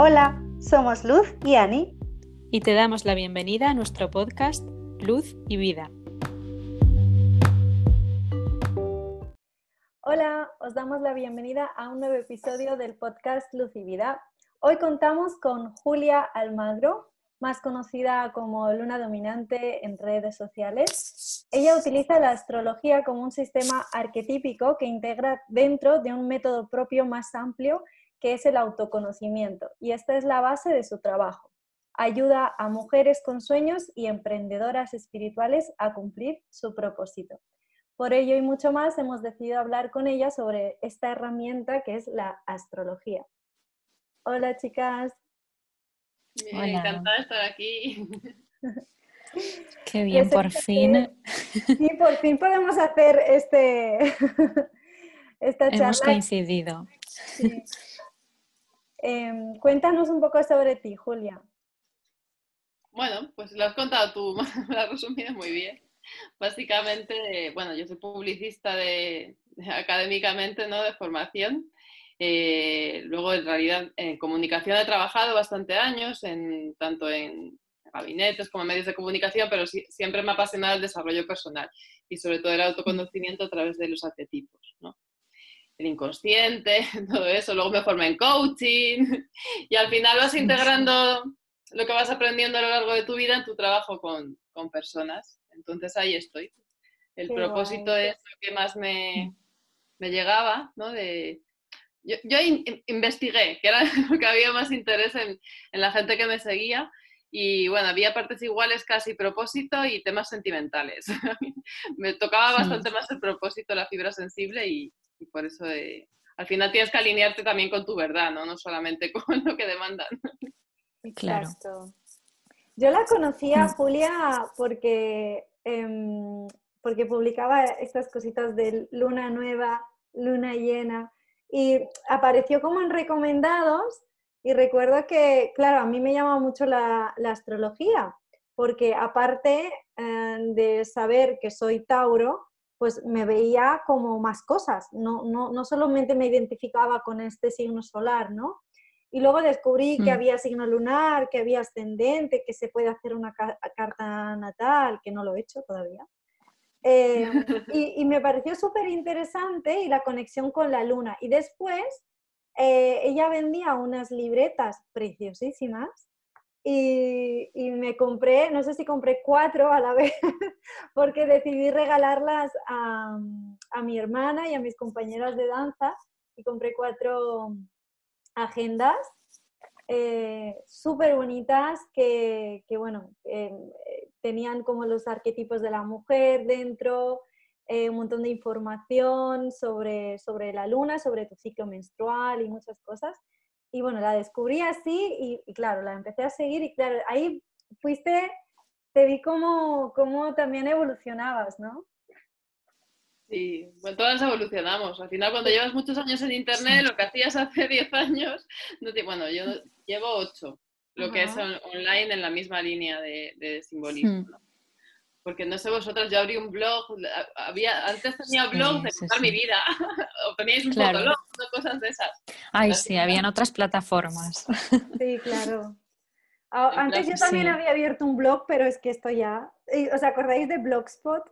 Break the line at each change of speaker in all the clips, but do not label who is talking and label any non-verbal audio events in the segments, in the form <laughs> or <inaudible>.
Hola, somos Luz y Ani.
Y te damos la bienvenida a nuestro podcast Luz y Vida.
Hola, os damos la bienvenida a un nuevo episodio del podcast Luz y Vida. Hoy contamos con Julia Almagro, más conocida como Luna Dominante en redes sociales. Ella utiliza la astrología como un sistema arquetípico que integra dentro de un método propio más amplio que es el autoconocimiento. Y esta es la base de su trabajo. Ayuda a mujeres con sueños y emprendedoras espirituales a cumplir su propósito. Por ello y mucho más hemos decidido hablar con ella sobre esta herramienta que es la astrología. Hola chicas.
encantada de estar aquí. <laughs>
Qué bien, por fin.
Sí, por fin podemos hacer este, <laughs> esta charla.
Hemos coincidido.
Em, cuéntanos un poco sobre ti, Julia.
Bueno, pues lo has contado tú, <laughs> lo has resumido muy bien. Básicamente, bueno, yo soy publicista de, académicamente, ¿no? De formación. Eh, luego, en realidad, en comunicación he trabajado bastante años, en, tanto en gabinetes como en medios de comunicación, pero siempre me ha apasionado el desarrollo personal y sobre todo el autoconocimiento a través de los arquetipos, ¿no? El inconsciente, <laughs> todo eso. Luego me formé en coaching y al final vas integrando lo que vas aprendiendo a lo largo de tu vida en tu trabajo con, con personas. Entonces ahí estoy. El propósito es lo que más me, me llegaba, ¿no? De, yo, yo investigué, que era <laughs> lo que había más interés en, en, la gente que me seguía. Y bueno, había partes iguales casi propósito y temas sentimentales. <laughs> me tocaba bastante más el propósito, la fibra sensible y, y por eso de, al final tienes que alinearte también con tu verdad, ¿no? No solamente <laughs> con lo que demandan.
Exacto. Yo la conocía. Julia, porque, eh, porque publicaba estas cositas de luna nueva, luna llena, y apareció como en recomendados, y recuerdo que, claro, a mí me llama mucho la, la astrología, porque aparte eh, de saber que soy Tauro, pues me veía como más cosas, no, no, no solamente me identificaba con este signo solar, ¿no? Y luego descubrí que mm. había signo lunar, que había ascendente, que se puede hacer una carta natal, que no lo he hecho todavía. Eh, <laughs> y, me pareció súper interesante y la conexión con la luna. Y después eh, ella vendía unas libretas preciosísimas y, y, me compré, no sé si compré cuatro a la <laughs> vez, porque decidí regalarlas a, a mi hermana y a mis compañeras de danza y compré cuatro agendas eh, súper bonitas que, que bueno, eh, tenían como los arquetipos de la mujer dentro, eh, un montón de información sobre, sobre la luna, sobre tu ciclo menstrual y muchas cosas. Y bueno, la descubrí así y, y claro, la empecé a seguir y claro, ahí fuiste, te vi como, como también evolucionabas, ¿no?
Sí, bueno, todas evolucionamos. Al final, cuando llevas muchos años en Internet, lo que hacías hace <laughs> 10 años, no te, bueno, yo llevo 8, lo que es online en la misma línea de, simbolismo. Hmm. Porque no sé vosotras, yo abrí un blog, había, antes tenía blog de contar mi vida, <laughs> o teníais un claro. blog, cosas de esas.
Ay, sí, habían otras plataformas.
Sí, claro. <laughs> Antes yo también había abierto un blog, pero es que esto ya... ¿Os acordáis de Blogspot?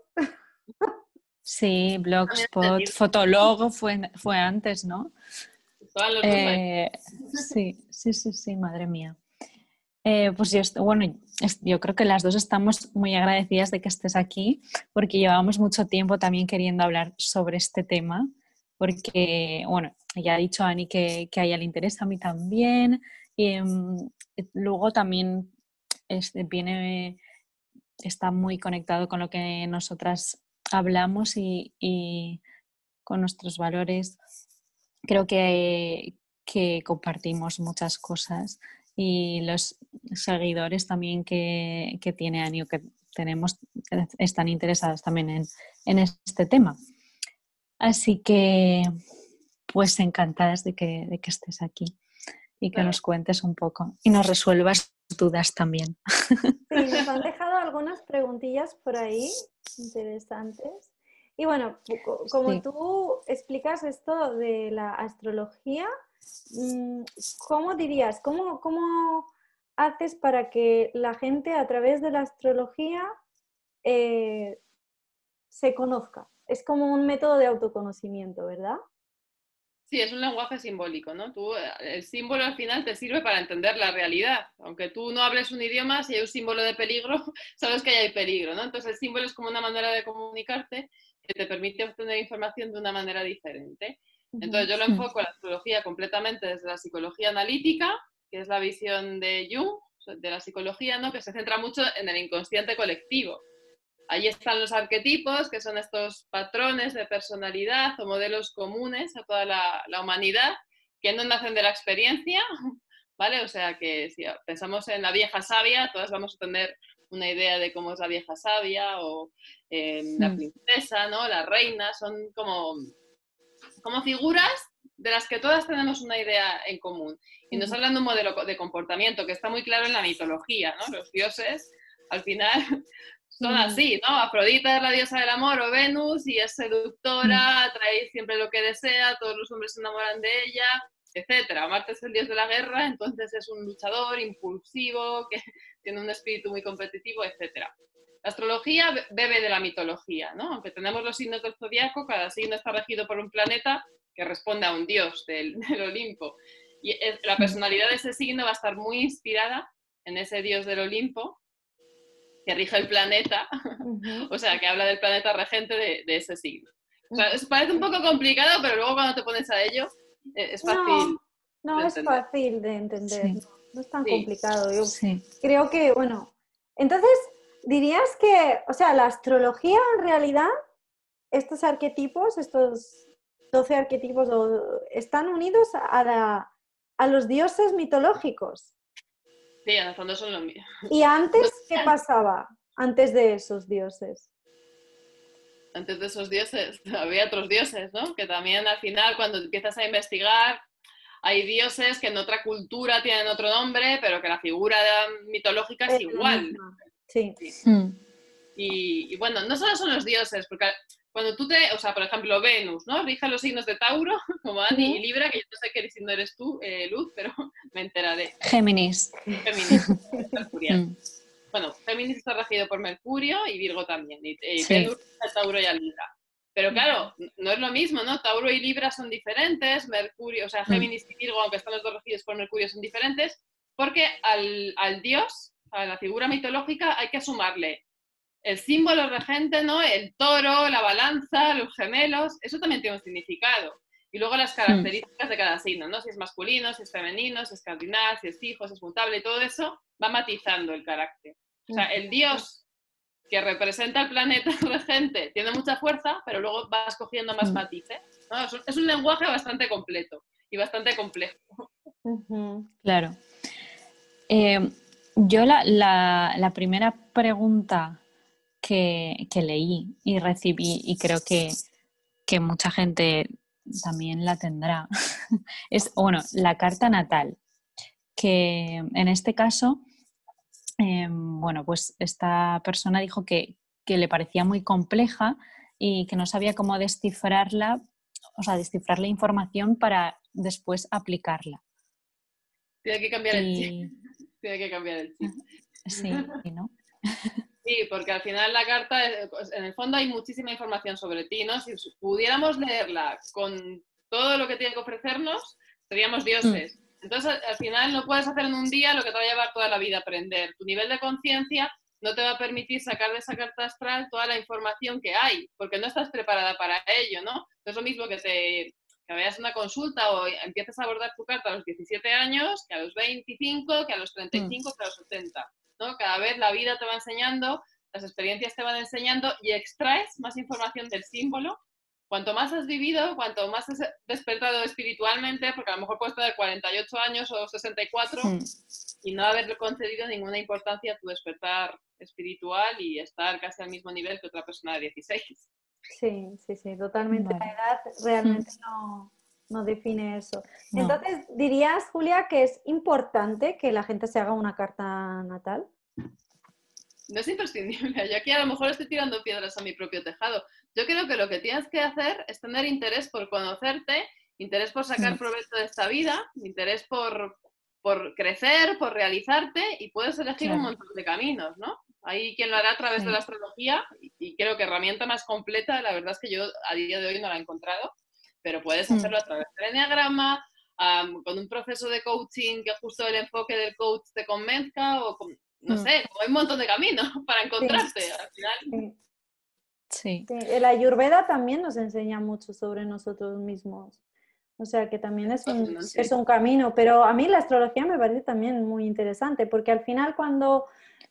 Sí, Blogspot, Fotolog fue, fue antes, ¿no?
Eh,
sí, sí, sí, sí, madre mía. Eh, pues yo, bueno, yo creo que las dos estamos muy agradecidas de que estés aquí, porque llevamos mucho tiempo también queriendo hablar sobre este tema, porque, bueno, ya ha dicho Ani que, que a le interesa, a mí también, y mm, luego también este, viene, está muy conectado con lo que nosotras hablamos y, con nuestros valores. Creo que, compartimos muchas cosas y los seguidores también que, tiene Anio, que tenemos, están interesados también en, este tema. Así que, pues encantadas de que, de que estés aquí y que nos cuentes un poco y nos resuelvas dudas también.
Sí, nos han dejado algunas preguntillas por ahí interesantes. Y bueno, como tú explicas esto de la astrología, ¿cómo dirías? ¿Cómo, cómo haces para que la gente a través de la astrología eh, se conozca? Es como un método de autoconocimiento, ¿verdad?
Sí, es un lenguaje simbólico, ¿no? Eh, el símbolo al final te sirve para entender la realidad. Aunque tú no hables un idioma, si hay un símbolo de peligro, <laughs> sabes que hay peligro, ¿no? Entonces el símbolo es como una manera de comunicarte que te permite obtener información de una manera diferente. Entonces yo lo enfoco la astrología completamente desde la psicología analítica, que es la visión de Jung, de la psicología, ¿no? Que se centra mucho en el inconsciente colectivo. Ahí están los arquetipos, que son estos patrones de personalidad o modelos comunes a toda la, humanidad, que no nacen de la experiencia, <laughs> ¿vale? O sea que si pensamos en la vieja sabia, todas vamos a tener una idea de cómo es la vieja sabia o la hmm. princesa, ¿no? La reina, son como, como figuras de las que todas tenemos una idea en común. Y nos hablan de un modelo de comportamiento que está muy claro en la mitología, ¿no? Los dioses, al final, <laughs> son así, ¿no? Afrodita es la diosa del amor o Venus y es seductora, trae siempre lo que desea, todos los hombres se enamoran de ella, etcétera. Marte es el dios de la guerra, entonces es un luchador impulsivo, <laughs> que tiene un espíritu muy competitivo, etcétera. La astrología bebe de la mitología, ¿no? Aunque tenemos los signos del zodiaco, cada signo está regido por un planeta que responde a un dios del, <laughs> del Olimpo. Y la personalidad de ese signo va a estar muy inspirada en ese dios del Olimpo que rige el planeta, <laughs> o sea, que habla del planeta regente de, ese signo. O sea, parece un poco complicado, pero luego cuando te pones a ello, eh, es fácil.
No, no es fácil de entender, no, es tan complicado. Yo creo que, bueno, entonces dirías que, o sea, la astrología en realidad, estos arquetipos, estos 12 arquetipos, están unidos a, a los dioses mitológicos.
Sí, en el fondo son lo mismo.
¿Y antes <laughs> qué pasaba? Antes de esos dioses.
Antes de esos dioses, <laughs> había otros dioses, ¿no? Que también al final, cuando empiezas a investigar, hay dioses que en otra cultura tienen otro nombre, pero que la figura mitológica es, igual.
Sí.
Hmm. Y, y, bueno, no solo son los dioses, porque cuando tú te, o sea, por ejemplo, Venus, ¿no? Rija los signos de Tauro, <laughs> como Ani y Libra, que yo no sé qué signo eres tú, eh, Luz, pero <laughs> me enteraré.
Géminis.
Géminis, <laughs> mm. Bueno, Géminis está regido por Mercurio y Virgo también, y, Venus Tauro y a Libra. Pero claro, no es lo mismo, ¿no? Tauro y Libra son diferentes, Mercurio, o sea, mm. Géminis y Virgo, aunque están los dos regidos por Mercurio, son diferentes, porque al, al dios, a la figura mitológica, hay que sumarle el símbolo regente, ¿no? El toro, la balanza, los gemelos, eso también tiene un significado. Y luego las características de cada signo, ¿no? Si es masculino, si es femenino, si es cardinal, si es fijo, si es mutable, y todo eso va matizando el carácter. O sea, el dios que representa el planeta <laughs> regente tiene mucha fuerza, pero luego va escogiendo más hmm. matices. Es un lenguaje bastante completo y bastante complejo.
Claro. Eh, yo la, la primera pregunta que, leí y recibí y creo que, mucha gente también la tendrá. <laughs> es, bueno, la carta natal, que en este caso, em, bueno, pues esta persona dijo que, le parecía muy compleja y que no sabía cómo descifrarla, o sea, descifrar la información para después aplicarla.
Tiene que cambiar el chip. Tiene que cambiar el chip.
Sí, ¿no? <laughs>
Sí, porque al final la carta, en el fondo hay muchísima información sobre ti, ¿no? Si pudiéramos leerla con todo lo que tiene que ofrecernos, seríamos dioses. Mm. Entonces, al final no puedes hacer en un día lo que te va a llevar toda la vida a aprender. Tu nivel de conciencia no te va a permitir sacar de esa carta astral toda la información que hay, porque no estás preparada para ello, ¿no? No es lo mismo que te que veas una consulta o empieces a abordar tu carta a los 17 años, que a los 25, que a los 35, que a los 70. Cada vez la vida te va enseñando, las experiencias te van enseñando y extraes más información del símbolo. Cuanto más has vivido, cuanto más has despertado espiritualmente, porque a lo mejor puedes tener 48 años o 64 y no haber concedido ninguna importancia a tu despertar espiritual y estar casi al mismo nivel que otra persona de 16.
Sí, sí, sí, totalmente. La edad realmente no, no define eso. Entonces, ¿dirías, Julia, que es importante que la gente se haga una carta natal?
No es imprescindible. Yo aquí a lo mejor estoy tirando piedras a mi propio tejado. Yo creo que lo que tienes que hacer es tener interés por conocerte interés por sacar mm. provecho de esta vida, interés por, por crecer, por realizarte y puedes elegir un montón de caminos, ¿no? Hay quien lo hará a través de la astrología y, creo que herramienta más completa, la verdad es que yo a día de hoy no la he encontrado, pero puedes hacerlo a través del enneagrama, con un proceso de coaching que justo el enfoque del coach te convenzca o no mm. sé, hay un montón de caminos <laughs> para encontrarte al final.
Sí. El ayurveda también nos enseña mucho sobre nosotros mismos. O sea que también es un, es un camino, pero a mí la astrología me parece también muy interesante, porque al final cuando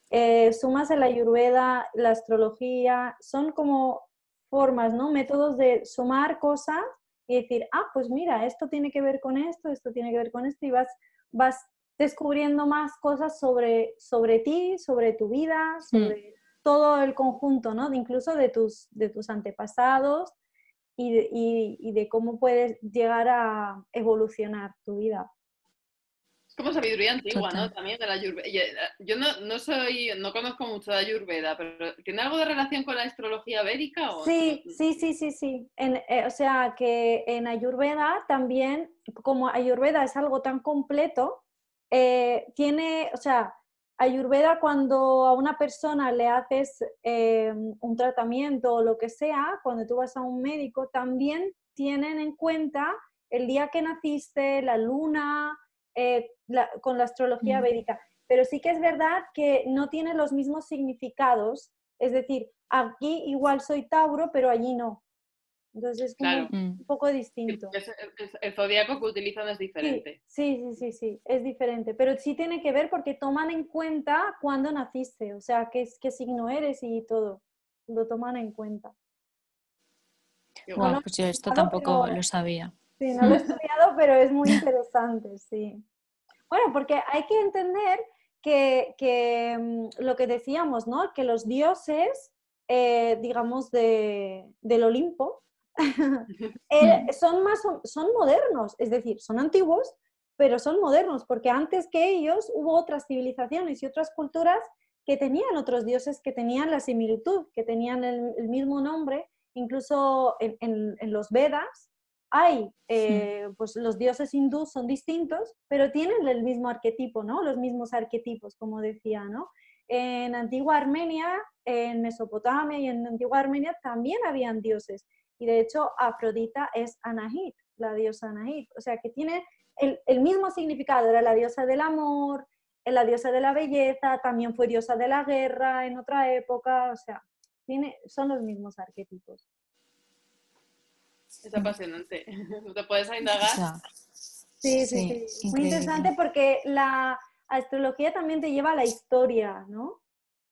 eh, sumas el ayurveda, la astrología, son como formas, ¿no? Métodos de sumar cosas y decir, ah, pues mira, esto tiene que ver con esto, esto tiene que ver con esto, y vas, vas descubriendo más cosas sobre, sobre ti, sobre tu vida, mm. sobre todo el conjunto, ¿no? incluso de tus, de tus antepasados y de, y, de cómo puedes llegar a evolucionar tu vida.
Como sabiduría antigua, ¿no? También de la Ayurveda. Eh, yo no, no, soy, no conozco mucho de Ayurveda, pero ¿tiene algo de relación con la astrología védica?
O sí, sí, sí, sí, sí. Eh, o sea, que en Ayurveda también, como Ayurveda es algo tan completo, eh, tiene, o sea, Ayurveda cuando a una persona le haces eh, un tratamiento o lo que sea, cuando tú vas a un médico, también tienen en cuenta el día que naciste, la luna, eh, con la astrología mm. védica. Pero sí que es verdad que no tiene los mismos significados. Es decir, aquí igual soy Tauro, pero allí no. Entonces es como un mm. poco distinto.
El, zodiaco que utilizan es diferente.
Sí, sí, sí, sí, es diferente. Pero sí tiene que ver porque toman en cuenta cuándo naciste, o sea, qué, qué signo eres y todo. Lo toman en cuenta.
Bueno, pues yo esto tampoco lo sabía.
Sí, no lo he estudiado, pero es muy <laughs> interesante, sí. Bueno, porque hay que entender que, que mm, lo que decíamos, ¿no? Que los dioses, eh, digamos, de, del Olimpo, <laughs> Eh, son, más, son modernos, es decir, son antiguos, pero son modernos, porque antes que ellos hubo otras civilizaciones y otras culturas que tenían otros dioses que tenían la similitud, que tenían el, mismo nombre, incluso en, los Vedas hay, eh, pues los dioses hindús son distintos, pero tienen el mismo arquetipo, ¿no? Los mismos arquetipos, como decía, ¿no? En antigua Armenia, en Mesopotamia y en antigua Armenia también habían dioses y de hecho, Afrodita es Anahit, la diosa Anahit. O sea, que tiene el, mismo significado. Era la diosa del amor, la diosa de la belleza, también fue diosa de la guerra en otra época. O sea, tiene, son los mismos arquetipos.
Es apasionante. <laughs> ¿Te puedes indagar?
Sí, sí, sí. Muy interesante porque la astrología también te lleva a la historia, ¿no?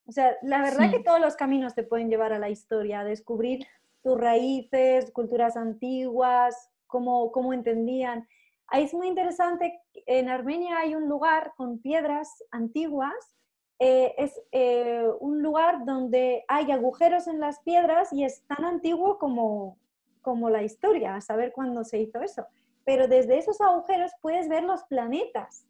O sea, la verdad que todos los caminos te pueden llevar a la historia, a descubrir tus raíces, culturas antiguas, cómo, cómo entendían. Ahí es muy interesante, en Armenia hay un lugar con piedras antiguas, eh, es eh, un lugar donde hay agujeros en las piedras y es tan antiguo como, como la historia, a saber cuándo se hizo eso. Pero desde esos agujeros puedes ver los planetas.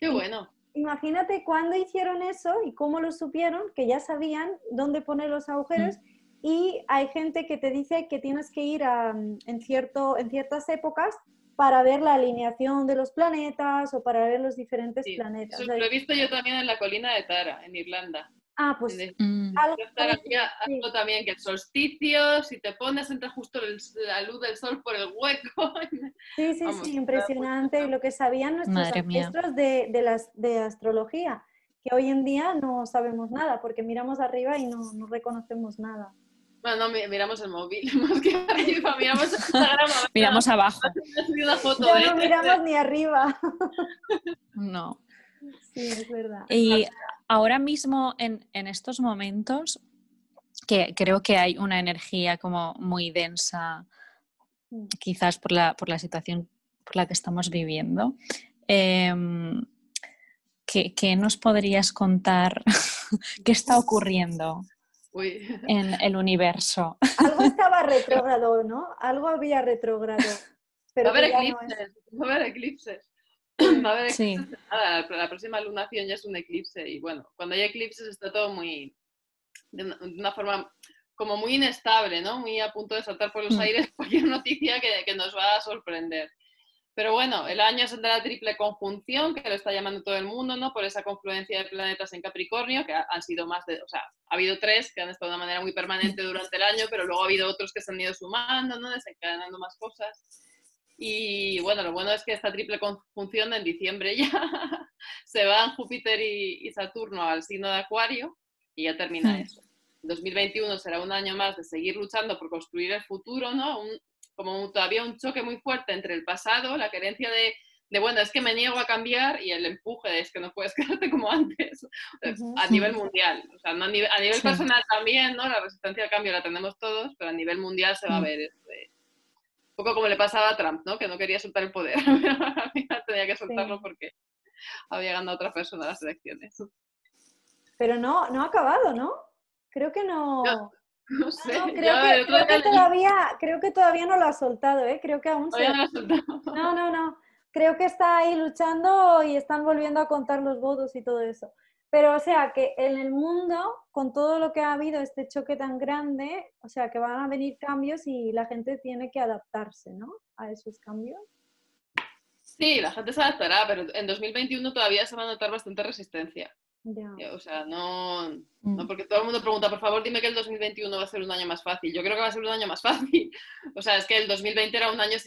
Qué bueno.
Imagínate cuándo hicieron eso y cómo lo supieron, que ya sabían dónde poner los agujeros. Mm. Y hay gente que te dice que tienes que ir en, cierto, en ciertas épocas para ver la alineación de los planetas o para ver los diferentes planetas.
Eso lo he visto yo también en la colina de Tara, en Irlanda.
Ah, pues
mm. algo, también que el solsticio, si te pones, entra justo la luz del sol por el hueco. <laughs>
Sí, sí, sí, impresionante lo que sabían nuestros ancestros de, de, las, de astrología, que hoy en día no sabemos nada porque miramos arriba y no, no reconocemos nada.
Bueno, no, miramos el móvil, <laughs> más que arriba, miramos Instagram.
miramos abajo.
no, ¿eh? miramos ni arriba.
no.
Sí, es verdad.
Y ahora mismo, en, en estos momentos, que creo que hay una energía como muy densa, mm. quizás por la, por la situación por la que estamos viviendo. Em, ¿qué, ¿Qué nos podrías contar? <laughs> ¿Qué está ocurriendo? en el universo. <laughs>
Algo estaba <laughs> retrógrado, ¿no? Algo había retrógrado.
va a haber eclipses, va a haber eclipses. Va a haber eclipses. la, próxima lunación ya es un eclipse y bueno, cuando hay eclipses está todo muy de una, forma como muy inestable, ¿no? Muy a punto de saltar por los mm. aires <laughs> cualquier noticia que, que, nos va a sorprender. Pero bueno, el año es el de la triple conjunción, que lo está llamando todo el mundo, ¿no? Por esa confluencia de planetas en Capricornio, que han sido más de, o sea, ha habido tres que han estado de una manera muy permanente durante el año, pero luego ha habido otros que se han ido sumando, ¿no? Desencadenando más cosas. Y bueno, lo bueno es que esta triple conjunción en diciembre ya <laughs> se van Júpiter y, y, Saturno al signo de Acuario y ya termina hmm. eso. 2021 será un año más de seguir luchando por construir el futuro, ¿no? Un, como todavía un choque muy fuerte entre el pasado, la creencia de, de, bueno, es que me niego a cambiar y el empuje de es que no puedes quedarte como <laughs> antes, a nivel mundial. O sea, no a nivel, a nivel personal también, ¿no? La resistencia al cambio la tenemos todos, pero a nivel mundial se va a mm. ver este, un poco como le pasaba a Trump, ¿no? Que no quería soltar el poder, <laughs> tenía que soltarlo porque había ganado otra persona las elecciones.
Pero no, no ha acabado, ¿no? Creo que no.
No sé.
creo, que, todavía, creo que todavía no lo ha soltado, ¿eh? Creo que aún
se... no, <laughs>
no, no, no. Creo que está ahí luchando y están volviendo a contar los votos y todo eso. Pero, o sea, que en el mundo, con todo lo que ha habido, este choque tan grande, o sea, que van a venir cambios y la gente tiene que adaptarse, ¿no? A esos cambios.
Sí, la gente se adaptará, pero en 2021 todavía se va a notar bastante resistencia. O sea, no, no, mm. porque todo el mundo pregunta, por favor, dime que el 2021 va a ser un año más fácil. Yo creo que va a ser un año más <laughs> fácil. O sea, es que el 2020 era un año,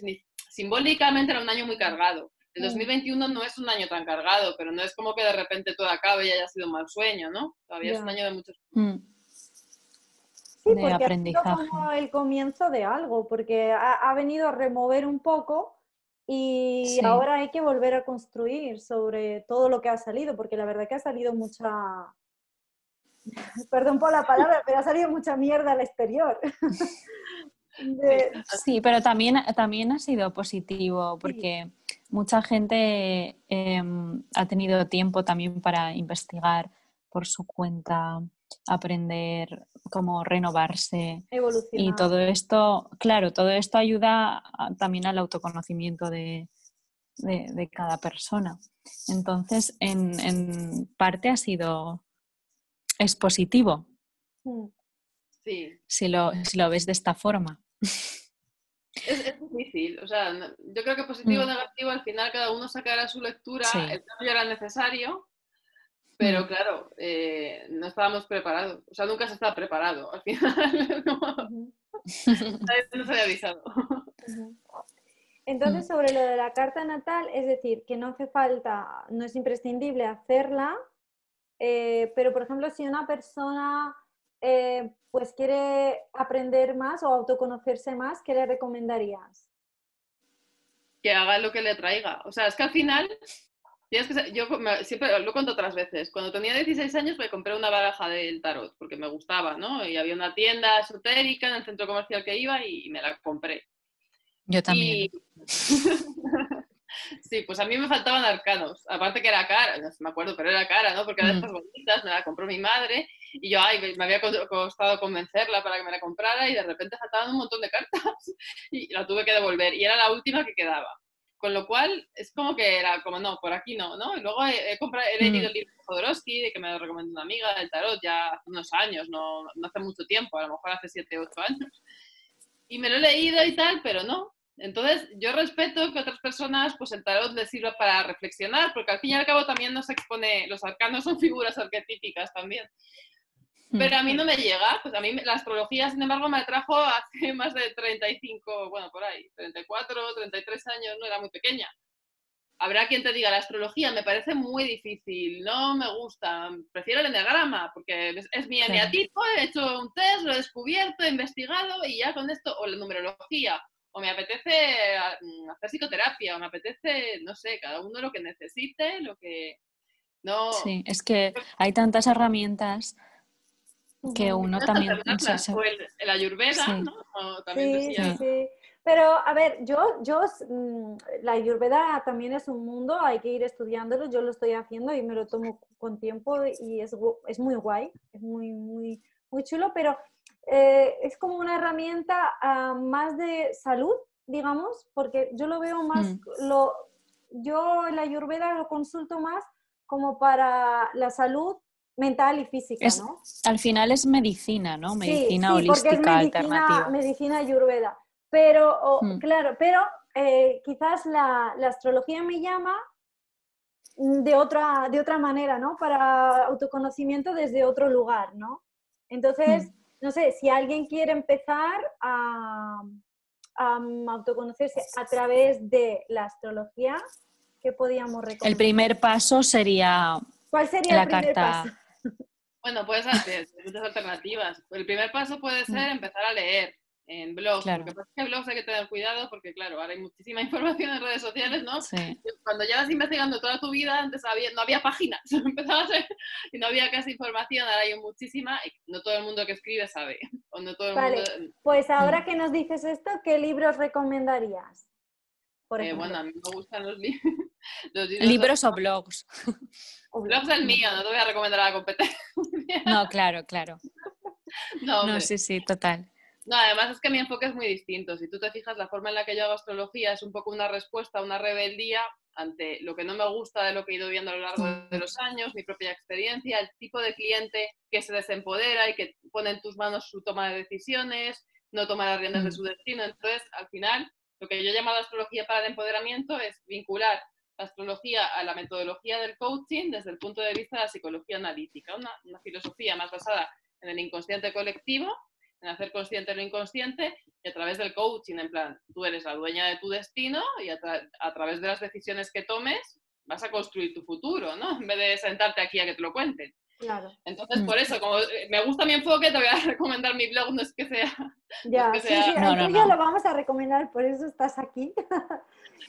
simbólicamente era un año muy cargado. El 2021 mm. no es un año tan cargado, pero no es como que de repente todo acabe y haya sido un mal sueño, ¿no? Todavía es un año de muchos...
Mm. Sí, porque aprendizaje. ha sido como el comienzo de algo, porque ha, ha venido a remover un poco y ahora hay que volver a construir sobre todo lo que ha salido, porque la verdad que ha salido mucha, <laughs> perdón por la palabra, pero ha salido mucha mierda al exterior. <laughs>
Sí, pero también, también ha sido positivo porque mucha gente em, ha tenido tiempo también para investigar por su cuenta, aprender cómo renovarse. Y todo esto, claro, todo esto ayuda también al autoconocimiento de, cada persona. Entonces, en, parte ha sido, es positivo.
Mm. Sí.
Si lo, si lo ves de esta forma. <laughs>
Es, difícil, o sea, yo creo que positivo o mm. negativo, al final cada uno sacará su lectura, el cambio era necesario, pero mm. claro, eh, no estábamos preparados. O sea, nunca se estaba preparado. Al <laughs> final, no, se <laughs> había avisado.
Entonces, mm. sobre lo de la carta natal, es decir, que no hace falta, no es imprescindible hacerla, eh, pero por ejemplo, si una persona eh, pues quiere aprender más o autoconocerse más, ¿qué le recomendarías?
Que haga lo que le traiga. O sea, es que al final yo siempre lo cuento otras veces. Cuando tenía 16 años me compré una baraja del tarot porque me gustaba, ¿no? Y había una tienda esotérica en el centro comercial que iba y, me la compré.
Yo también. <laughs>
sí, pues a mí me faltaban arcanos. Aparte que era cara, no me acuerdo, pero era cara, ¿no? Porque era de mm. estas bonitas, me la compró mi madre y yo, ay, me había costado convencerla para que me la comprara y de repente faltaban un montón de cartas <laughs> y la tuve que devolver. Y era la última que quedaba. Con lo cual, es como que era como, no, por aquí no, ¿no? Y luego he, comprado, he leído mm. el libro de Jodorowsky, de que me lo recomendó una amiga del tarot ya hace unos años, no, no hace mucho tiempo, a lo mejor hace 7, 8 años. Y me lo he leído y tal, pero no. Entonces, yo respeto que otras personas, pues el tarot les sirva para reflexionar, porque al fin y al cabo también nos expone, los arcanos son figuras arquetípicas también. Pero a mí no me llega, pues a mí la astrología, sin embargo, me atrajo <laughs> hace más de 35, bueno, por ahí, 34, 33 años, no era muy pequeña. Habrá quien te diga, la astrología me parece muy difícil, no me gusta, prefiero el enneagrama, porque es, mi eneatipo, he hecho un test, lo he descubierto, he investigado y ya con esto, o la numerología, o me apetece mm, hacer psicoterapia, o me apetece, no sé, cada uno lo que necesite, lo que... No...
Sí, es que hay tantas herramientas que uno también...
el, ayurveda, ¿no? sí,
sí, sí. Pero, a ver, yo, yo, mm, la ayurveda también es un mundo, hay que ir estudiándolo, yo lo estoy haciendo y me lo tomo con tiempo y es, es muy guay, es muy, muy, muy chulo, pero eh, es como una herramienta ah, más de salud, digamos, porque yo lo veo más, mm. lo, yo la ayurveda lo consulto más como para la salud mental y física, ¿no?
Al final es medicina, ¿no? Medicina sí, holística
porque es medicina,
alternativa.
Medicina ayurveda. Pero, hmm. claro, pero eh, quizás la, astrología me llama de otra, de otra manera, ¿no? Para autoconocimiento desde otro lugar, ¿no? Entonces, hmm. no sé, si alguien quiere empezar a, a autoconocerse a través de la astrología, ¿qué podíamos recomendar?
El primer paso sería
¿Cuál sería el primer paso?
Bueno, puedes hacer muchas alternativas. El primer paso puede mm. ser empezar a leer en blogs. Claro. Porque en blogs hay que tener cuidado porque, claro, ahora hay muchísima <laughs> información en redes sociales, ¿no? Sí. Cuando llevas investigando toda tu vida, antes no había páginas, <laughs> empezabas y no había casi información, ahora hay muchísima y no todo el mundo que escribe sabe. <laughs> O no todo el
vale, pues ahora mm. que nos dices esto, ¿qué libros recomendarías?
Eh, bueno, a mí me gustan los, <laughs>
los libros. ¿Libros o blogs?
Blogs el mío, no te voy a recomendar a la competencia.
No, claro, claro. <laughs> No, no, sí, sí, total.
No, además es que mi enfoque es muy distinto. Si tú te fijas, la forma en la que yo hago astrología es un poco una respuesta, una rebeldía ante lo que no me gusta de lo que he ido viendo a lo largo de los años, mi propia experiencia, el tipo de cliente que se desempodera y que pone en tus manos su toma de decisiones, no toma las riendas de mm. su destino. Entonces, al final, lo que yo he llamado astrología para el empoderamiento es vincular la astrología a la metodología del coaching desde el punto de vista de la psicología analítica, una, filosofía más basada en el inconsciente colectivo, en hacer consciente lo inconsciente y a través del coaching, en plan, tú eres la dueña de tu destino y a, a través de las decisiones que tomes vas a construir tu futuro, ¿no? En vez de sentarte aquí a que te lo cuenten.
Claro.
Entonces, mm. por eso, como eh, me gusta mi enfoque, te voy a <laughs> recomendar mi blog, no es que sea...
Ya, sí, sí, lo vamos a recomendar, por eso estás aquí. <laughs>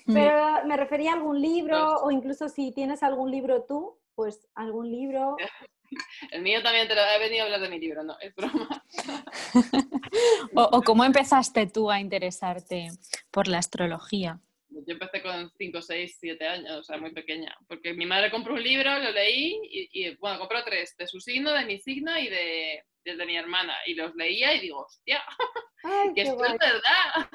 Mm. Pero me refería a algún libro, o incluso si tienes algún libro tú, pues algún libro... <laughs>
El mío también te lo he venido a hablar de mi libro, no, es broma.
o cómo empezaste tú a interesarte por la astrología.
Yo empecé con 5, 6, 7 años, o sea, muy pequeña. Porque mi madre compró un libro, lo leí y, bueno, compró tres, de su signo, de mi signo y de, de, mi hermana. Y los leía y digo, hostia, <laughs> <laughs> que esto es verdad.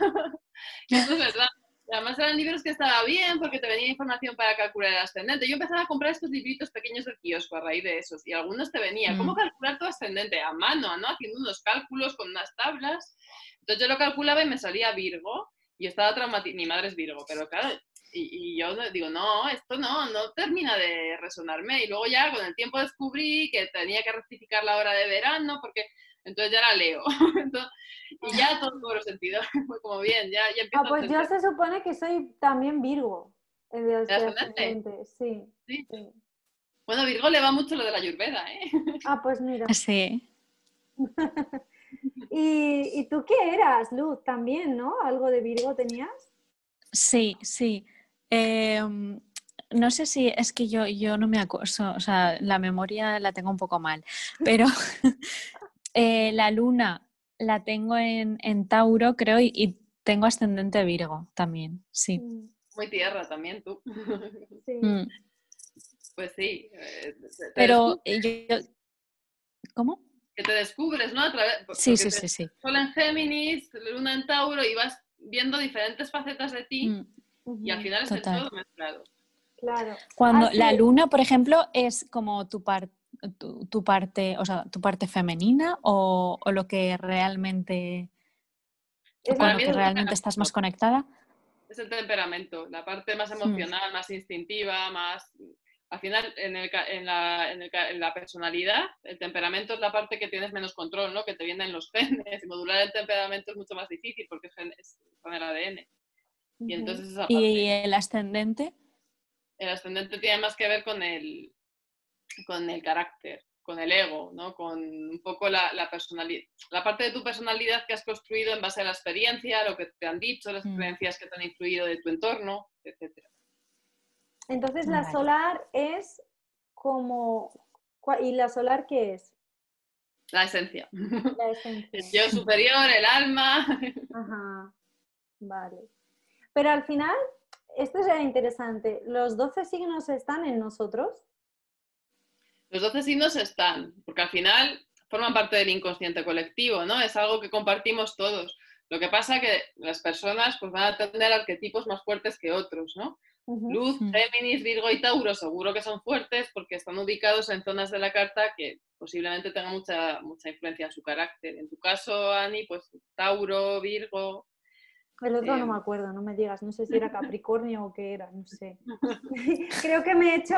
que esto es verdad. además eran libros que estaba bien porque te venía información para calcular el ascendente. Yo empezaba a comprar estos libritos pequeños del kiosco a raíz de esos y algunos te venían, ¿cómo mm. calcular tu ascendente? A mano, ¿no? Haciendo unos cálculos con unas tablas. Entonces yo lo calculaba y me salía Virgo y estaba traumatizada, mi madre es Virgo, pero claro, y, yo digo, no, esto no, no termina de resonarme. Y luego ya con el tiempo descubrí que tenía que rectificar la hora de verano, porque entonces ya la leo. <laughs> y ya todo los sentido. <laughs> Fue como bien, ya, ya
Ah, pues yo se supone que soy también Virgo. ¿De ascendente? Sí, sí.
Bueno, Virgo le va mucho lo de la Ayurveda, ¿eh?
Ah, pues mira.
Sí. <laughs>
¿Y, tú qué eras, Luz? También, ¿no? ¿Algo de Virgo tenías?
Sí, sí. Em, no sé si es que yo, yo no me acuerdo, o sea, la memoria la tengo un poco mal, pero <laughs> eh, la luna la tengo en, Tauro, creo, y, tengo ascendente Virgo también, sí. Mm.
Muy tierra también tú. <laughs>
Sí. Mm.
Pues sí. Eh,
pero ¿Cómo?
Que te descubres, ¿no? A través,
sí, sí, sí, sí.
Sol en Géminis, Luna en Tauro y vas viendo diferentes facetas de ti mm. y al final es todo mezclado.
Claro.
Cuando la luna, por ejemplo, es como tu, tu, parte, o sea, tu parte femenina o, lo que realmente, con lo que realmente estás más conectada.
Es el temperamento, la parte más mm. emocional, más instintiva, más al final, en, el, en, la, en, la, personalidad, el temperamento es la parte que tienes menos control, ¿no? Que te vienen los <laughs> genes. Modular el temperamento es mucho más difícil porque es, con el ADN. Y, entonces
¿Y el ascendente?
El ascendente tiene más que ver con el, con el carácter, con el ego, ¿no? Con un poco la, la personalidad, la parte de tu personalidad que has construido en base a la experiencia, lo que te han dicho, las mm. experiencias que te han influido de tu entorno, etcétera.
Entonces la solar es como... ¿Y la solar qué es?
La esencia. <laughs>
La esencia.
El yo superior, el alma. <laughs>
Ajá, vale. Pero al final, esto es interesante, ¿los 12 signos están en nosotros?
Los 12 signos están, porque al final forman parte del inconsciente colectivo, ¿no? Es algo que compartimos todos. Lo que pasa es que las personas pues, van a tener arquetipos más fuertes que otros, ¿no? Luz, mm. Géminis, Virgo y Tauro seguro que son fuertes porque están ubicados en zonas de la carta que posiblemente tengan mucha, mucha influencia en su carácter. En tu caso, Ani, pues Tauro, Virgo.
El otro no me em. acuerdo, no me digas, no sé si era <laughs> Capricornio o qué era, no sé. <laughs> <laughs> creo que me he hecho,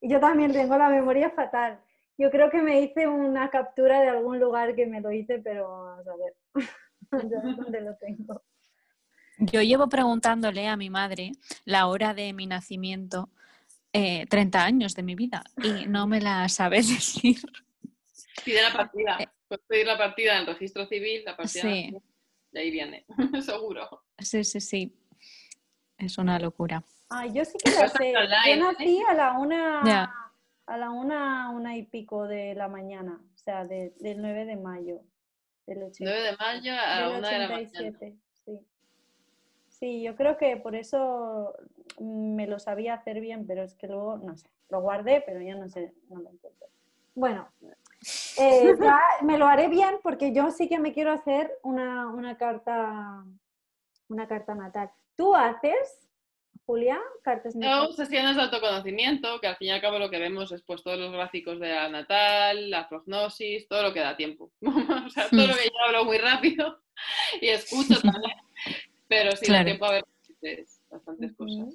yo también tengo la memoria fatal. Yo creo que me hice una captura de algún lugar que me lo hice, pero a ver dónde lo tengo.
Yo llevo preguntándole a mi madre la hora de mi nacimiento 30 eh, años de mi vida y no me la sabe <laughs> decir.
Pide la partida. Eh, Puedes pedir la partida en registro civil, la partida. Sí. De ahí viene, <laughs> seguro.
Sí, sí, sí. Es una locura.
Ay, yo sí que la sé. Yo nací a la una, a la una, una y pico de la mañana, o sea, del 9 de mayo.
Del 9 de mayo a la una de la mañana.
Sí. Yo creo que por eso me lo sabía hacer bien, pero es que luego, no sé, lo guardé, pero ya no sé, no lo encuentro. Bueno, eh, <laughs> ya me lo haré bien porque yo sí que me quiero hacer una, una carta, una carta natal. ¿Tú haces, Julia, cartas
natales? No, sesiones de autoconocimiento, que al fin y al cabo lo que vemos es pues todos los gráficos de la natal, la prognosis, todo lo que da tiempo. <laughs> o sea, todo lo que yo hablo muy rápido y escucho también. <laughs> Pero sí, claro. tiempo a ver bastantes, cosas.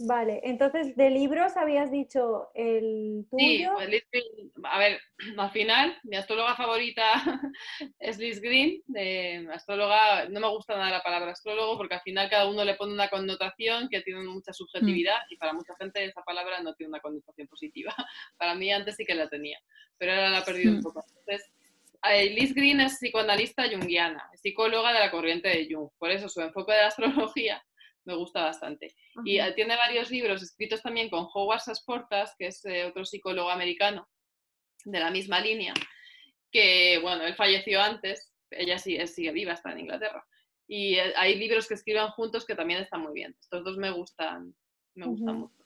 Vale, entonces de libros habías dicho el tuyo.
Sí, a ver, <clears throat> al final mi astróloga favorita <laughs> es Liz Green, de astróloga, no me gusta nada la palabra astrólogo porque al final cada uno le pone una connotación que tiene mucha subjetividad mm. y para mucha gente esa palabra no tiene una connotación positiva. <laughs> Para mí antes sí que la tenía, pero ahora la he perdido un mm. poco. Entonces, Liz Green es psicoanalista junguiana, es psicóloga de la corriente de Jung, por eso su enfoque de la astrología me gusta bastante. Y eh, tiene varios libros escritos también con Howard Sasportas, que es eh, otro psicólogo americano de la misma línea, que, bueno, él falleció antes, ella sigue, sigue viva, está en Inglaterra. Y hay libros que escriban juntos que también están muy bien. Estos dos me gustan, me gustan mucho.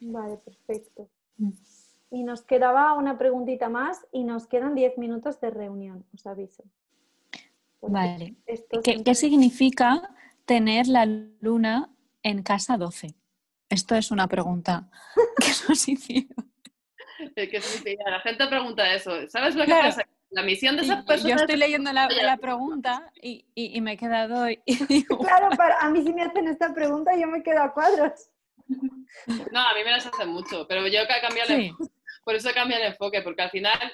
Vale, perfecto. Mm. Y nos quedaba una preguntita más y nos quedan 10 minutos de reunión, os aviso.
vale. ¿Qué, significa tener la luna en casa 12? Esto es una pregunta <laughs> que nos hicieron.
¿Qué significa? La gente pregunta eso. ¿Sabes lo que pasa? La misión de esas personas.
Yo estoy leyendo la, pregunta y, y, me he quedado. <laughs>
Claro, para, a mí si me hacen esta pregunta yo me quedo a cuadros.
No, a mí me las hacen mucho, pero yo que cambiado sí. <laughs> Por eso cambia el enfoque, porque al final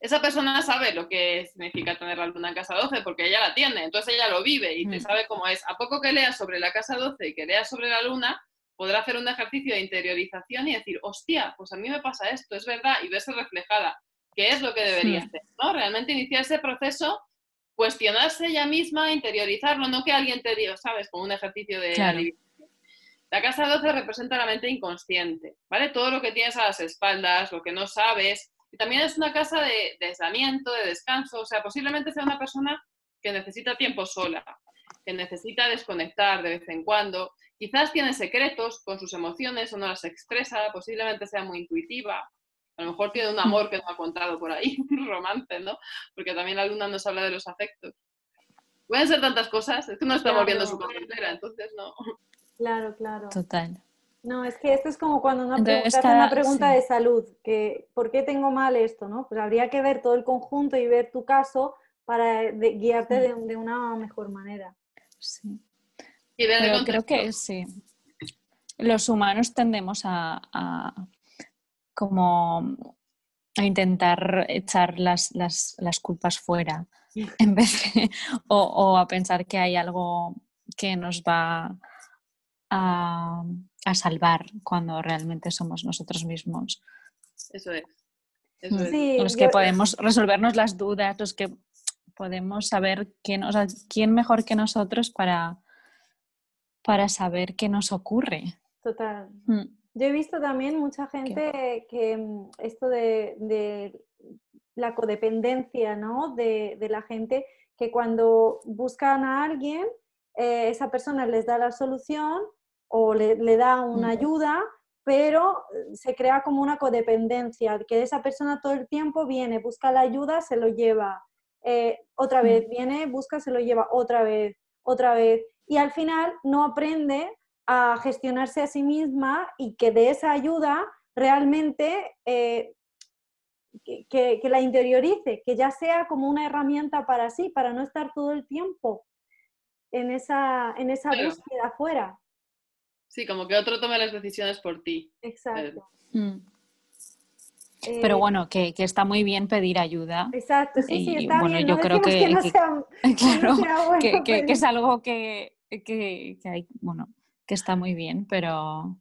esa persona sabe lo que significa tener la luna en casa 12 porque ella la tiene, entonces ella lo vive y te mm. sabe cómo es. A poco que leas sobre la casa 12 y que leas sobre la luna, podrá hacer un ejercicio de interiorización y decir, hostia, pues a mí me pasa esto, es verdad, y verse reflejada, que es lo que debería hacer, ¿no? Realmente iniciar ese proceso, cuestionarse ella misma, interiorizarlo, no que alguien te diga, ¿sabes? Como un ejercicio de la casa 12 representa la mente inconsciente, ¿vale? Todo lo que tienes a las espaldas, lo que no sabes. Y también es una casa de, de aislamiento, de descanso. O sea, posiblemente sea una persona que necesita tiempo sola, que necesita desconectar de vez en cuando. Quizás tiene secretos con sus emociones o no las expresa, posiblemente sea muy intuitiva. A lo mejor tiene un amor que no ha contado por ahí, <laughs> un romance, ¿no? Porque también la luna nos habla de los afectos. Pueden ser tantas cosas, es que no estamos viendo su entera, entonces no.
Claro, claro.
Total.
No, es que esto es como cuando uno hace una pregunta de salud, que ¿por qué tengo mal esto? ¿no? Pues habría que ver todo el conjunto y ver tu caso para guiarte de, una mejor manera.
Sí. Pero creo que sí. Los humanos tendemos a, como a intentar echar las, culpas fuera en vez de, o a pensar que hay algo que nos va a, salvar cuando realmente somos nosotros mismos.
Eso es.
los que podemos resolvernos las dudas, los que podemos saber quién, quién mejor que nosotros para, para saber qué nos ocurre.
Total. Mm. Yo he visto también mucha gente que mm, esto de, la codependencia, ¿no? De, la gente que cuando buscan a alguien, eh, esa persona les da la solución o le, da una ayuda, pero eh, se crea como una codependencia, que esa persona todo el tiempo viene, busca la ayuda, se lo lleva, eh, otra vez, viene, busca, se lo lleva, otra vez, otra vez, y al final no aprende a gestionarse a sí misma y que de esa ayuda realmente eh, que, la interiorice, que ya sea como una herramienta para sí, para no estar todo el tiempo en esa, en esa búsqueda afuera.
Sí, como que otro tome las decisiones por ti.
Exacto.
Mm. Pero eh, bueno, que, está muy bien pedir ayuda.
Exacto, sí, sí, está
bueno,
bien.
yo creo que,
que,
es algo que, hay, bueno, que está muy bien, pero...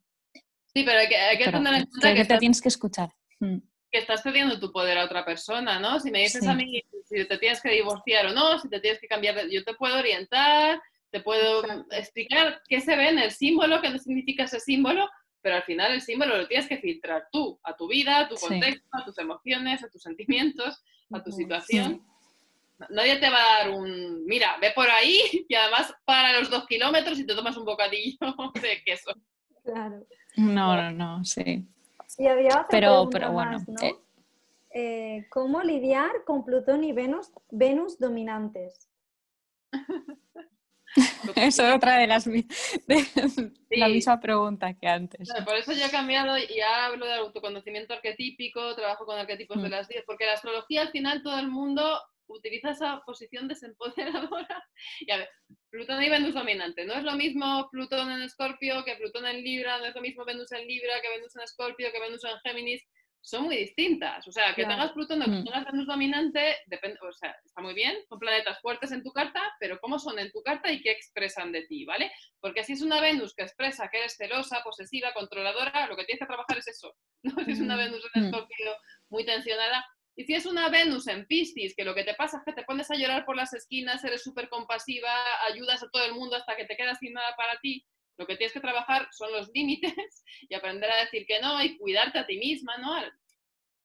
Sí, pero hay que, hay que tener en cuenta
que, te tienes que escuchar. Mm.
Que estás cediendo tu poder a otra persona, ¿no? Si me dices a mí si te tienes que divorciar o no, si te tienes que cambiar, yo te puedo orientar, te puedo explicar qué se ve en el símbolo, qué significa ese símbolo, pero al final el símbolo lo tienes que filtrar tú, a tu vida, a tu contexto, a tus emociones, a tus sentimientos, a tu situación. Nadie te va a dar un, mira, ve por ahí <laughs> y además para los dos kilómetros y te tomas un bocadillo <laughs> de queso.
Claro.
No, no, no, sí.
Y había otra
pero, pero bueno.
¿no? Eh. Eh, ¿Cómo lidiar con Plutón y Venus, Venus dominantes? <laughs> <laughs>
Eso es otra de las la misma pregunta que antes.
por eso yo he cambiado y hablo de autoconocimiento arquetípico, trabajo con arquetipos de mm. las 10, porque la astrología al final todo el mundo utiliza esa posición desempoderadora. <laughs> Y a ver, Plutón y Venus dominante. No es lo mismo Plutón en Escorpio que Plutón en Libra, no es lo mismo Venus en Libra que Venus en Escorpio que Venus en Géminis son muy distintas. O sea, que tengas Plutón o que mm. tengas Venus dominante, depende, o sea, está muy bien, son planetas fuertes en tu carta, pero cómo son en tu carta y qué expresan de ti, ¿vale? Porque si es una Venus que expresa que eres celosa, posesiva, controladora, lo que tienes que trabajar es eso. <laughs> ¿no? Si es una mm. Venus en mm. Escorpio muy tensionada. Y si es una Venus en Piscis, que lo que te pasa es que te pones a llorar por las esquinas, eres súper compasiva, ayudas a todo el mundo hasta que te quedas sin nada para ti, lo que tienes que trabajar son los límites y aprender a decir que no y cuidarte a ti misma, ¿no?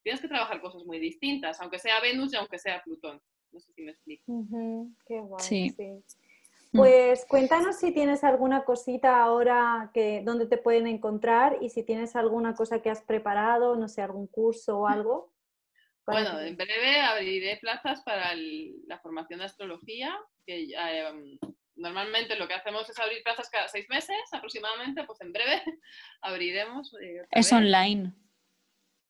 Tienes que trabajar cosas muy distintas, aunque sea Venus y aunque sea Plutón. No sé si me explico.
Qué guay, sí. Mm. Pues cuéntanos si tienes alguna cosita ahora que donde te pueden encontrar y si tienes alguna cosa que has preparado, no sé, algún curso o algo.
Bueno, en breve abriré plazas para la formación de astrología, que eh, normalmente lo que hacemos es abrir plazas cada seis meses aproximadamente, pues en breve <laughs> abriremos.
Eh, es online.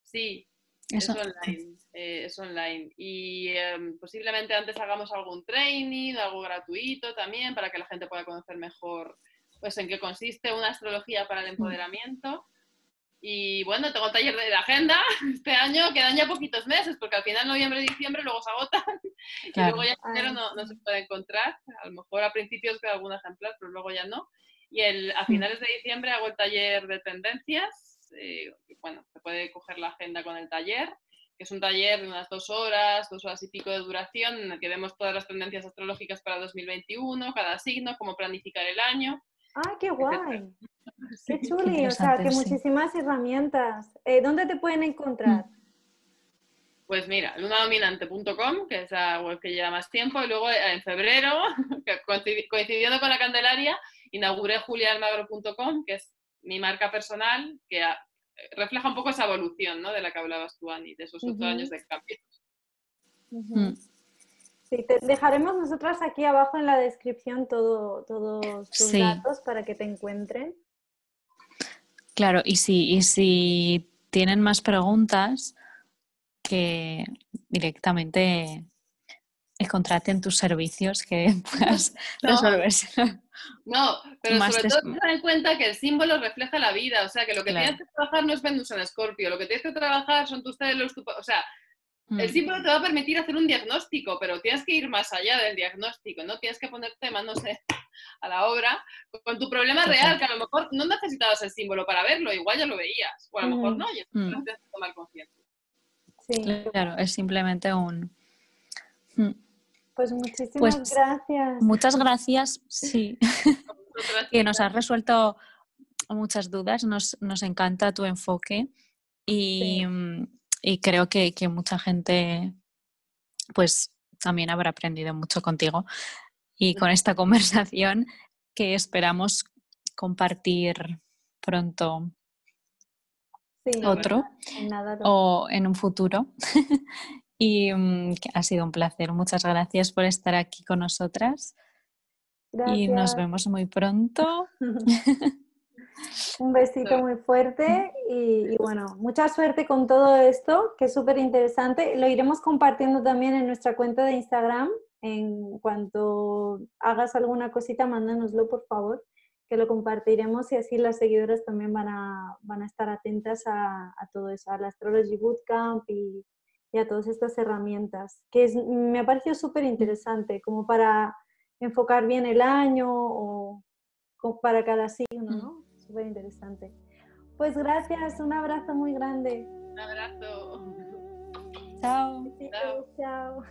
Sí, es online. Eh, es online. Y em, posiblemente antes hagamos algún training, algo gratuito también, para que la gente pueda conocer mejor pues en qué consiste una astrología para el empoderamiento. Y bueno, tengo taller de agenda <laughs> este año, quedan ya poquitos meses, porque al final noviembre y diciembre luego se agotan <laughs> y luego ya en enero no, no, se puede encontrar. A lo mejor a principios queda algún ejemplar, pero luego ya no. Y el, a finales de diciembre hago el taller de tendencias. Eh, bueno, se puede coger la agenda con el taller, que es un taller de unas dos horas, dos horas y pico de duración, en el que vemos todas las tendencias astrológicas para 2021, cada signo, cómo planificar el año.
¡Ah, qué guay! <laughs> Qué chuli, o sea, que muchísimas herramientas. Eh, ¿Dónde te pueden encontrar?
Pues mira, lunadominante.com, que es la web que lleva más tiempo, y luego eh, en febrero, <laughs> coincidiendo con la Candelaria, inauguré julialmagro.com, que es mi marca personal, que refleja un poco esa evolución, ¿no? De la que hablabas tú, Ani, de esos ocho años de cambio.
Mm. Sí, te dejaremos nosotras aquí abajo en la descripción todo, todos tus datos para que te encuentren.
Claro, y si, y si tienen más preguntas, que directamente contraten tus servicios que <laughs> puedas resolverse.
No, pero sobre todo ten en cuenta que el símbolo refleja la vida, o sea, que lo que tienes que trabajar no es Venus en Escorpio, lo que tienes que trabajar son tus celos, o sea, el mm. símbolo te va a permitir hacer un diagnóstico, pero tienes que ir más allá del diagnóstico, ¿no? Tienes que ponerte manos a la obra con tu problema real, que a lo mejor no necesitabas el símbolo para verlo, igual ya lo veías, o a lo mejor no, y entonces mm. tienes que tomar conciencia.
Sí. Claro, es simplemente un...
Mm. Pues muchísimas pues gracias.
Muchas gracias, sí. <laughs> que nos has resuelto muchas dudas, nos, encanta tu enfoque y, y creo que, mucha gente pues también habrá aprendido mucho contigo y con esta <laughs> conversación que esperamos compartir pronto otro o en un futuro. <laughs> y mm, ha sido un placer. Muchas gracias por estar aquí con nosotras. Y nos vemos muy pronto. <laughs>
Un besito muy fuerte y, bueno, mucha suerte con todo esto, que es súper interesante. Lo iremos compartiendo también en nuestra cuenta de Instagram. En cuanto hagas alguna cosita, mándanoslo, por favor, que lo compartiremos y así las seguidoras también van a, van a estar atentas a, todo eso, al Astrology Bootcamp y, y a todas estas herramientas, que me ha parecido súper interesante, como para enfocar bien el año o para cada signo, ¿no? Súper interesante. Pues gracias, un abrazo muy grande.
Un abrazo.
Chao.
chao.